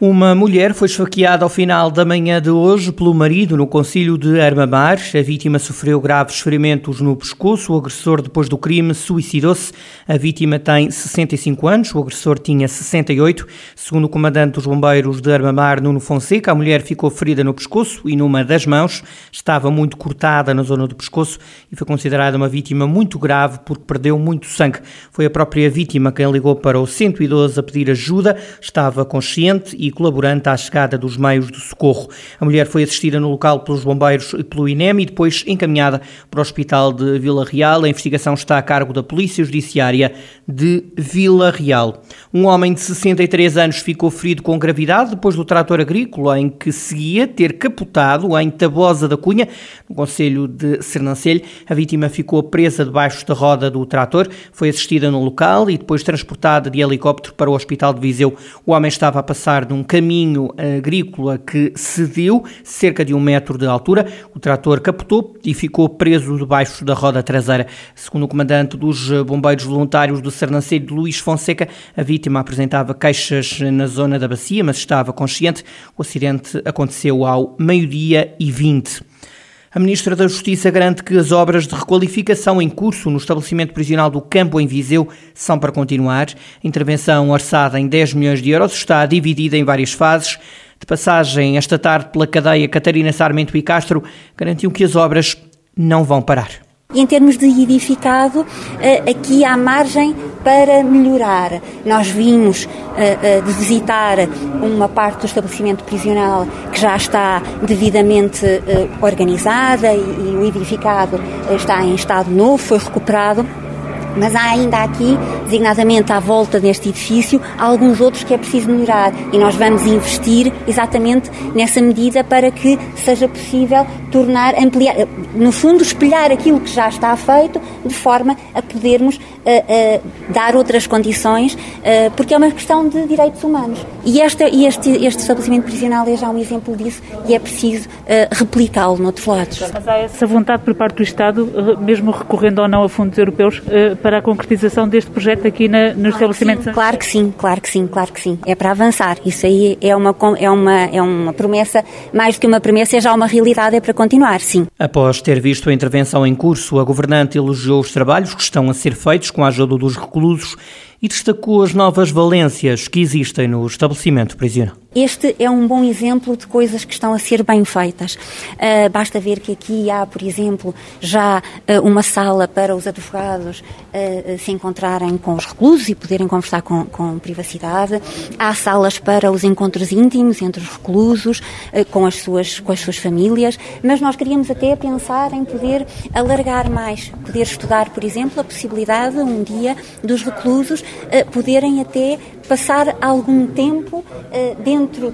Uma mulher foi esfaqueada ao final da manhã de hoje pelo marido no Concílio de Armamar. A vítima sofreu graves ferimentos no pescoço. O agressor, depois do crime, suicidou-se. A vítima tem 65 anos, o agressor tinha 68. Segundo o comandante dos bombeiros de Armamar, Nuno Fonseca, a mulher ficou ferida no pescoço e numa das mãos. Estava muito cortada na zona do pescoço e foi considerada uma vítima muito grave porque perdeu muito sangue. Foi a própria vítima quem ligou para o 112 a pedir ajuda. Estava consciente e colaborante à chegada dos meios de socorro. A mulher foi assistida no local pelos bombeiros e pelo INEM e depois encaminhada para o Hospital de Vila Real. A investigação está a cargo da Polícia Judiciária de Vila Real. Um homem de 63 anos ficou ferido com gravidade depois do trator agrícola em que seguia ter capotado em Tabosa da Cunha, no Conselho de Sernancelho. A vítima ficou presa debaixo da roda do trator, foi assistida no local e depois transportada de helicóptero para o Hospital de Viseu. O homem estava a passar de um caminho agrícola que cedeu cerca de um metro de altura. O trator capotou e ficou preso debaixo da roda traseira. Segundo o comandante dos bombeiros voluntários do Sernancelho, Luís Fonseca, a vítima apresentava queixas na zona da bacia, mas estava consciente. O acidente aconteceu ao meio-dia e 20. A Ministra da Justiça garante que as obras de requalificação em curso no estabelecimento prisional do Campo em Viseu são para continuar. A intervenção orçada em 10 milhões de euros está dividida em várias fases. De passagem esta tarde pela cadeia Catarina Sarmento e Castro, garantiu que as obras não vão parar. Em termos de edificado, eh, aqui há margem para melhorar. Nós vimos eh, eh, de visitar uma parte do estabelecimento prisional que já está devidamente organizada e o edificado está em estado novo, foi recuperado mas há ainda aqui, designadamente à volta deste edifício, alguns outros que é preciso melhorar e nós vamos investir exatamente nessa medida para que seja possível tornar, ampliar, no fundo, espelhar aquilo que já está feito de forma a podermos uh, uh, dar outras condições, uh, porque é uma questão de direitos humanos. E este, este, este estabelecimento prisional é já um exemplo disso e é preciso replicá-lo noutros lados. Mas há essa vontade por parte do Estado, mesmo recorrendo ou não a fundos europeus, para a concretização deste projeto aqui na, no claro estabelecimento? Sim, claro que sim, claro que sim, claro que sim. É para avançar. Isso aí é uma, é uma, é uma promessa, mais do que uma promessa, é já uma realidade, é para continuar, sim. Após ter visto a intervenção em curso, a governante elogiou os trabalhos que estão a ser feitos com a ajuda dos reclusos e destacou as novas valências que existem no estabelecimento prisional. Este é um bom exemplo de coisas que estão a ser bem feitas. Uh, basta ver que aqui há, por exemplo, já uh, uma sala para os advogados uh, se encontrarem com os reclusos e poderem conversar com, com, privacidade. Há salas para os encontros íntimos entre os reclusos, com, as suas, com as suas famílias. Mas nós queríamos até pensar em poder alargar mais, poder estudar, por exemplo, a possibilidade um dia dos reclusos poderem até passar algum tempo dentro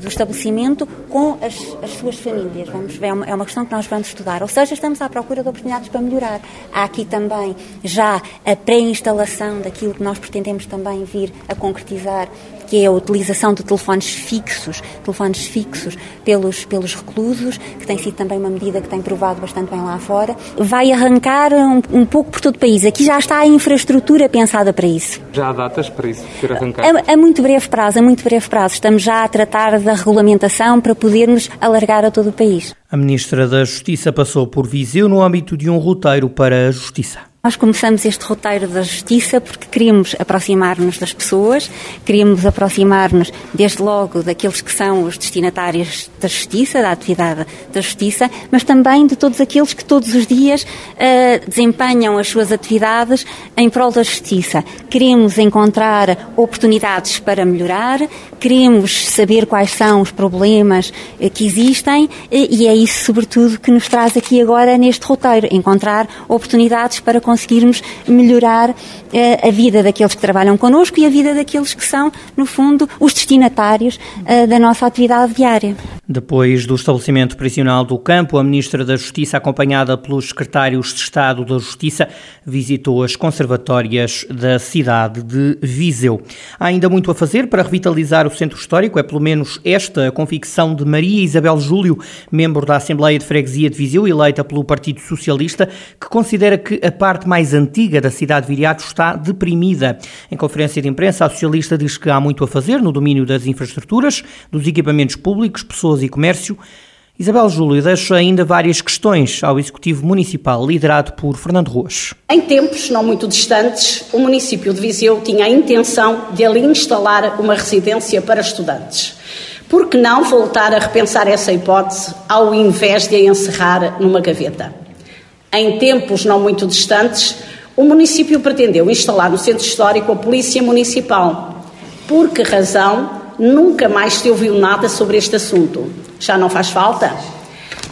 do estabelecimento com as, as, suas famílias. Vamos ver, é, é uma questão que nós vamos estudar. Ou seja, estamos à procura de oportunidades para melhorar. Há aqui também já a pré-instalação daquilo que nós pretendemos também vir a concretizar que é a utilização de telefones fixos, telefones fixos pelos, pelos reclusos, que tem sido também uma medida que tem provado bastante bem lá fora. Vai arrancar um, um pouco por todo o país. Aqui já está a infraestrutura pensada para isso. Já há datas para isso ser arrancado? A, a muito breve prazo, a muito breve prazo. Estamos já a tratar da regulamentação para podermos alargar a todo o país. A Ministra da Justiça passou por Viseu no âmbito de um roteiro para a Justiça. Nós começamos este roteiro da justiça porque queríamos aproximar-nos das pessoas, queríamos aproximar-nos, desde logo, daqueles que são os destinatários da justiça, da atividade da justiça, mas também de todos aqueles que todos os dias uh, desempenham as suas atividades em prol da justiça. Queremos encontrar oportunidades para melhorar, queremos saber quais são os problemas uh, que existem uh, e é isso, sobretudo, que nos traz aqui agora neste roteiro, encontrar oportunidades para conseguir conseguirmos melhorar uh, a vida daqueles que trabalham connosco e a vida daqueles que são, no fundo, os destinatários uh, da nossa atividade diária. Depois do estabelecimento prisional do campo, a Ministra da Justiça, acompanhada pelos secretários de Estado da Justiça, visitou as conservatórias da cidade de Viseu. Há ainda muito a fazer para revitalizar o centro histórico, é pelo menos esta a convicção de Maria Isabel Júlio, membro da Assembleia de Freguesia de Viseu, eleita pelo Partido Socialista, que considera que a parte mais antiga da cidade de Viriato está deprimida. Em conferência de imprensa, a socialista diz que há muito a fazer no domínio das infraestruturas, dos equipamentos públicos, pessoas Pessoas e Comércio. Isabel Júlio deixa ainda várias questões ao Executivo Municipal, liderado por Fernando Ruas. Em tempos não muito distantes, o município de Viseu tinha a intenção de ali instalar uma residência para estudantes. Por que não voltar a repensar essa hipótese ao invés de a encerrar numa gaveta? Em tempos não muito distantes, o município pretendeu instalar no centro histórico a Polícia Municipal. Por que razão nunca mais se ouviu nada sobre este assunto. Já não faz falta?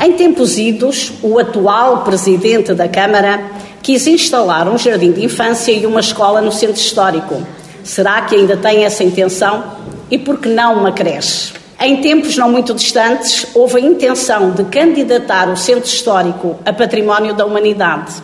Em tempos idos, o atual presidente da Câmara quis instalar um jardim de infância e uma escola no centro histórico. Será que ainda tem essa intenção? E por que não uma creche? Em tempos não muito distantes, houve a intenção de candidatar o centro histórico a património da humanidade,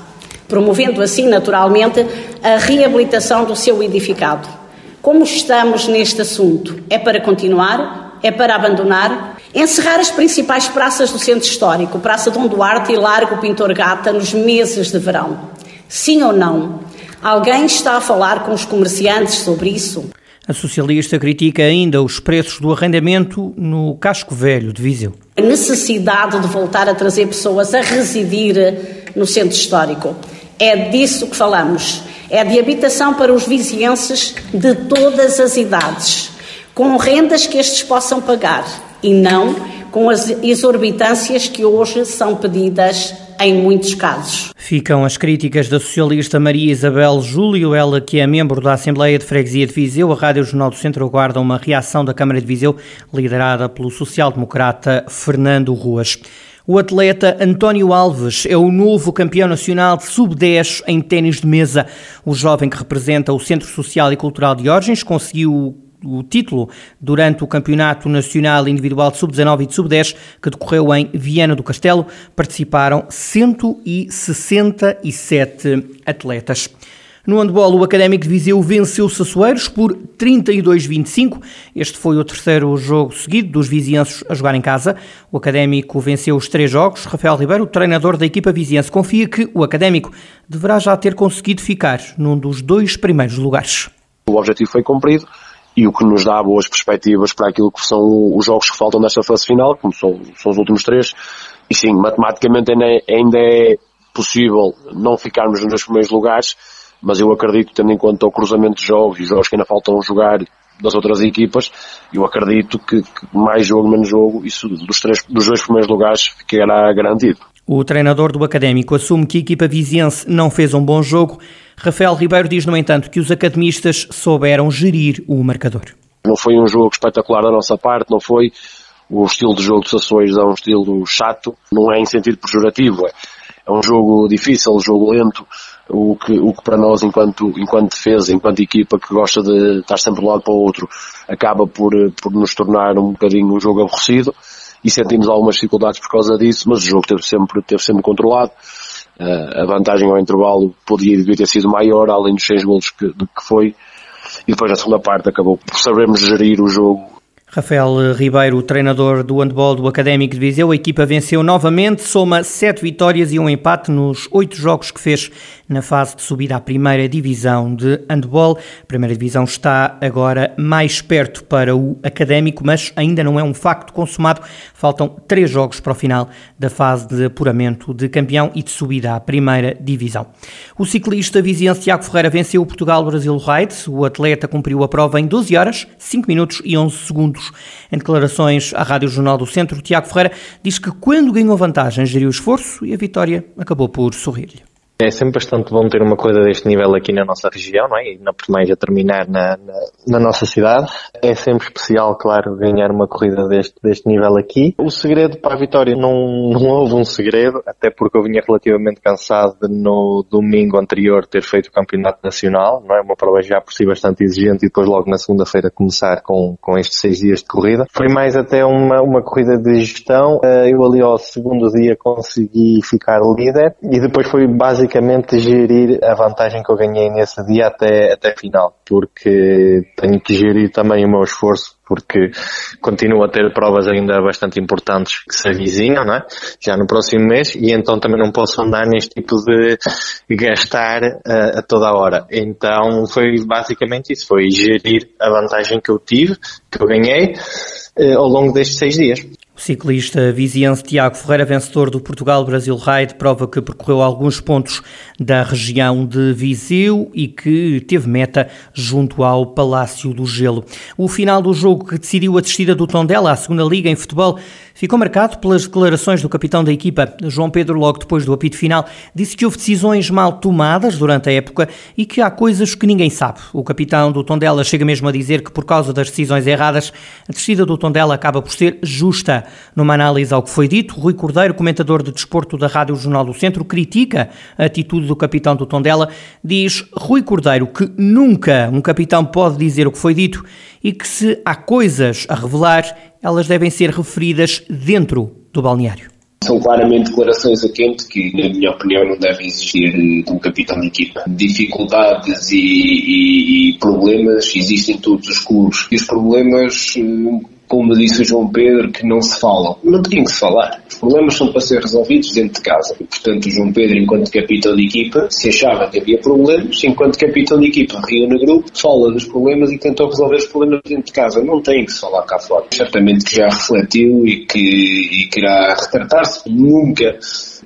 promovendo assim, naturalmente, a reabilitação do seu edificado. Como estamos neste assunto? É para continuar? É para abandonar? Encerrar as principais praças do centro histórico, Praça Dom Duarte e Largo Pintor Gata, nos meses de verão. Sim ou não? Alguém está a falar com os comerciantes sobre isso? A socialista critica ainda os preços do arrendamento no casco velho de Viseu. A necessidade de voltar a trazer pessoas a residir no centro histórico. É disso que falamos é de habitação para os vizienses de todas as idades, com rendas que estes possam pagar e não com as exorbitâncias que hoje são pedidas em muitos casos. Ficam as críticas da socialista Maria Isabel Júlio, ela que é membro da Assembleia de Freguesia de Viseu. A Rádio Jornal do Centro aguarda uma reação da Câmara de Viseu, liderada pelo social-democrata Fernando Ruas. O atleta António Alves é o novo campeão nacional de sub-10 em ténis de mesa. O jovem que representa o Centro Social e Cultural de Orgens conseguiu o título durante o Campeonato Nacional Individual de Sub-19 e de Sub-10 que decorreu em Viana do Castelo. Participaram 167 atletas. No handball, o Académico de Viseu venceu Sassueiros por 32-25. Este foi o terceiro jogo seguido dos vizienses a jogar em casa. O Académico venceu os três jogos. Rafael Ribeiro, treinador da equipa viziense, confia que o Académico deverá já ter conseguido ficar num dos dois primeiros lugares. O objetivo foi cumprido e o que nos dá boas perspectivas para aquilo que são os jogos que faltam nesta fase final, como são, são os últimos três. E sim, matematicamente ainda é, ainda é possível não ficarmos nos dois primeiros lugares, mas eu acredito, tendo em conta o cruzamento de jogos e jogos que ainda faltam jogar das outras equipas, eu acredito que, que mais jogo, menos jogo, isso dos, três, dos dois primeiros lugares ficará garantido. O treinador do Académico assume que a equipa viziense não fez um bom jogo. Rafael Ribeiro diz, no entanto, que os academistas souberam gerir o marcador. Não foi um jogo espetacular da nossa parte, não foi. O estilo de jogo de Sações é um estilo chato, não é em sentido pejorativo, é, é um jogo difícil, um jogo lento, o que, o que para nós, enquanto, enquanto defesa, enquanto equipa que gosta de estar sempre de um lado para o outro, acaba por, por nos tornar um bocadinho um jogo aborrecido e sentimos algumas dificuldades por causa disso, mas o jogo teve sempre, teve sempre controlado. Uh, a vantagem ao intervalo podia devia ter sido maior, além dos 6 golos que, que foi. E depois na segunda parte acabou por sabermos gerir o jogo Rafael Ribeiro, treinador do handball do Académico de Viseu, a equipa venceu novamente, soma sete vitórias e um empate nos oito jogos que fez na fase de subida à primeira divisão de handball. A primeira divisão está agora mais perto para o Académico, mas ainda não é um facto consumado. Faltam três jogos para o final da fase de apuramento de campeão e de subida à primeira divisão. O ciclista viziense Tiago Ferreira venceu o Portugal-Brasil Ride. O atleta cumpriu a prova em 12 horas, 5 minutos e 11 segundos. Em declarações à Rádio Jornal do Centro, Tiago Ferreira diz que quando ganhou vantagem geriu esforço e a vitória acabou por sorrir-lhe. É sempre bastante bom ter uma coisa deste nível aqui na nossa região, não é? E não por mais a terminar na, na, na, nossa cidade. É sempre especial, claro, ganhar uma corrida deste, deste nível aqui. O segredo para a vitória não, não houve um segredo, até porque eu vinha relativamente cansado de no domingo anterior ter feito o campeonato nacional, não é? Uma prova já por si bastante exigente e depois logo na segunda-feira começar com, com estes seis dias de corrida. Foi mais até uma, uma corrida de gestão. Eh, eu ali ao segundo dia consegui ficar líder e depois foi basicamente basicamente gerir a vantagem que eu ganhei nesse dia até, até final, porque tenho que gerir também o meu esforço, porque continuo a ter provas ainda bastante importantes que se avizinham, não é? Já no próximo mês, e então também não posso andar neste tipo de gastar uh, a toda a hora. Então foi basicamente isso, foi gerir a vantagem que eu tive, que eu ganhei, uh, ao longo destes seis dias. O ciclista viziense Tiago Ferreira, vencedor do Portugal-Brasil Ride, prova que percorreu alguns pontos da região de Viseu e que teve meta junto ao Palácio do Gelo. O final do jogo que decidiu a descida do Tondela à segunda Liga em futebol ficou marcado pelas declarações do capitão da equipa. João Pedro, logo depois do apito final, disse que houve decisões mal tomadas durante a época e que há coisas que ninguém sabe. O capitão do Tondela chega mesmo a dizer que por causa das decisões erradas, a descida do Tondela acaba por ser justa. Numa análise ao que foi dito, Rui Cordeiro, comentador de desporto da Rádio Jornal do Centro, critica a atitude do capitão do Tondela. Diz Rui Cordeiro que nunca um capitão pode dizer o que foi dito e que se há coisas a revelar, elas devem ser referidas dentro do balneário. São claramente declarações a quente que, na minha opinião, não devem existir de um capitão de equipa. Dificuldades e, e, e problemas existem em todos os clubes. E os problemas hum, como disse o João Pedro, que não se falam. Não tinham que se falar. Os problemas são para ser resolvidos dentro de casa. E, portanto, o João Pedro, enquanto capitão de equipa, se achava que havia problemas, enquanto capitão de equipa, reúne o grupo, fala dos problemas e tenta resolver os problemas dentro de casa. Não tem que se falar cá fora. Certamente que já refletiu e que, e que irá retratar-se. Nunca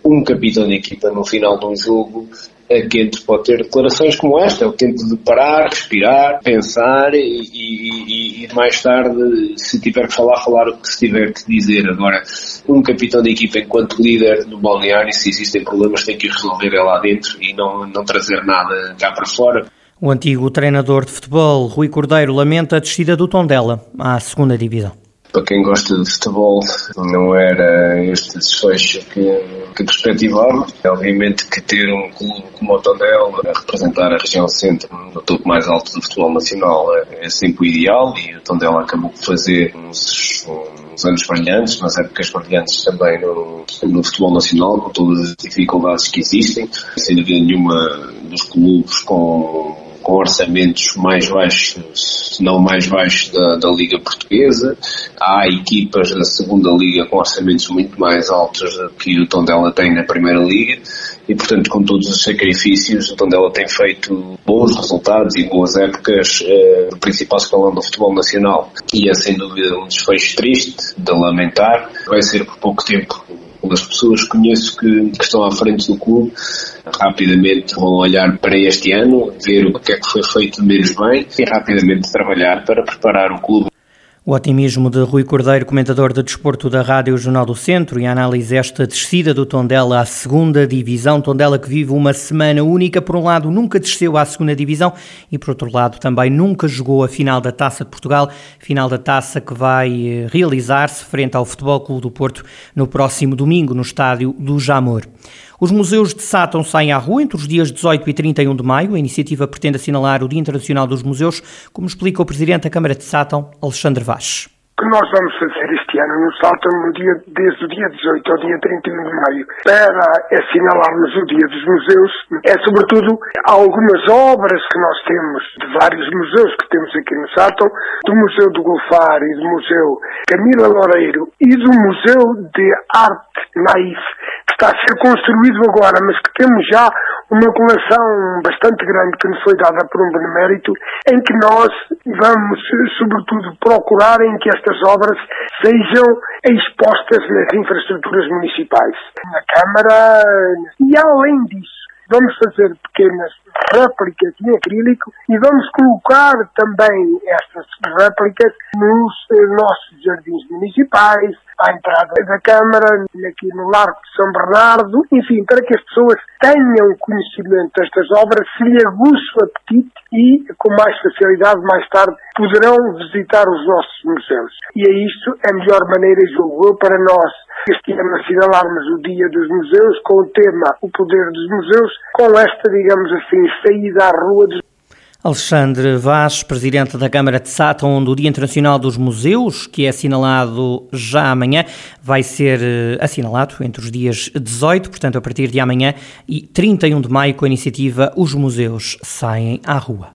um capitão de equipa no final de um jogo é quente pode ter declarações como esta, é o tempo de parar, respirar, pensar e, e, e, mais tarde, se tiver que falar, falar o que se tiver que dizer. Agora, um capitão de equipa enquanto líder no balneário, se existem problemas, tem que resolver lá dentro e não, não trazer nada cá para fora. O antigo treinador de futebol, Rui Cordeiro, lamenta a descida do Tondela à segunda divisão para quem gosta de futebol, não era este desfecho que, que perspectivava. Obviamente que ter um clube como o Tondela a representar a região centro no topo mais alto do futebol nacional é, é sempre o ideal e o Tondela acabou por fazer uns, uns anos brilhantes, nas épocas brilhantes também no, no futebol nacional, com todas as dificuldades que existem, sem dúvida nenhuma dos clubes com com orçamentos mais baixos, se não mais baixos da, da Liga Portuguesa. Há equipas da segunda Liga com orçamentos muito mais altos do que o Tondela tem na Primeira Liga e, portanto, com todos os sacrifícios, o Tondela tem feito bons resultados e boas épocas eh, no principal escalão do futebol nacional. E é, sem dúvida, um desfecho triste, de lamentar. Vai ser por pouco tempo as pessoas conheço que, que, estão à frente do clube rapidamente vão olhar para este ano, ver o que é que foi feito menos bem e rapidamente trabalhar para preparar o clube o otimismo de Rui Cordeiro, comentador de desporto da Rádio Jornal do Centro, e a análise esta descida do Tondela à segunda divisão. Tondela que vive uma semana única. Por um lado, nunca desceu à segunda divisão e, por outro lado, também nunca jogou a final da Taça de Portugal. Final da Taça que vai eh, realizar-se frente ao Futebol Clube do Porto no próximo domingo, no estádio do Jamor. Os museus de Sátão saem à rua entre os dias 18 e 31 de maio. A iniciativa pretende assinalar o Dia Internacional dos Museus, como explica o Presidente da Câmara de Sátão, Alexandre Vaz que nós vamos fazer este ano no Salto no dia, desde o dia 18 ao dia 31 de maio para assinalarmos o Dia dos Museus é sobretudo algumas obras que nós temos de vários museus que temos aqui no Salto, do Museu do Golfar e do Museu Camila Loureiro e do Museu de Arte Naif que está a ser construído agora, mas que temos já uma coleção bastante grande que nos foi dada por um benemérito, em que nós vamos, sobretudo, procurar em que estas obras sejam expostas nas infraestruturas municipais, na Câmara, e além disso, vamos fazer pequenas réplicas em acrílico e vamos colocar também estas réplicas nos eh, nossos jardins municipais, à entrada da Câmara, aqui no Largo de São Bernardo, enfim, para que as pessoas tenham conhecimento destas obras, se lhe aguçe o apetite e, com mais facilidade, mais tarde, poderão visitar os nossos museus. E é isto a melhor maneira, julgo eu, para nós este ano assinalarmos o Dia dos Museus com o tema O Poder dos Museus, com esta, digamos assim, saída à rua dos Alexandre Vaz, presidente da Câmara de Sata, onde o Dia Internacional dos Museus, que é assinalado já amanhã, vai ser eh, assinalado entre os dias 18, portanto a partir de amanhã, e 31 de maio, com a iniciativa Os Museus Saem à Rua.